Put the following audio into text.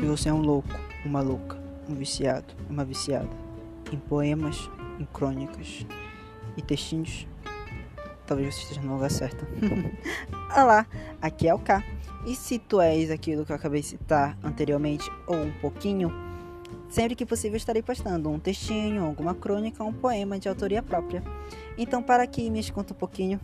se você é um louco, uma louca, um viciado, uma viciada em poemas, em crônicas e textinhos, talvez você esteja no lugar certo. Olá, aqui é o K. E se tu és aquilo que eu acabei de citar anteriormente, ou um pouquinho, sempre que possível estarei postando um textinho, alguma crônica, um poema de autoria própria. Então, para que me conta um pouquinho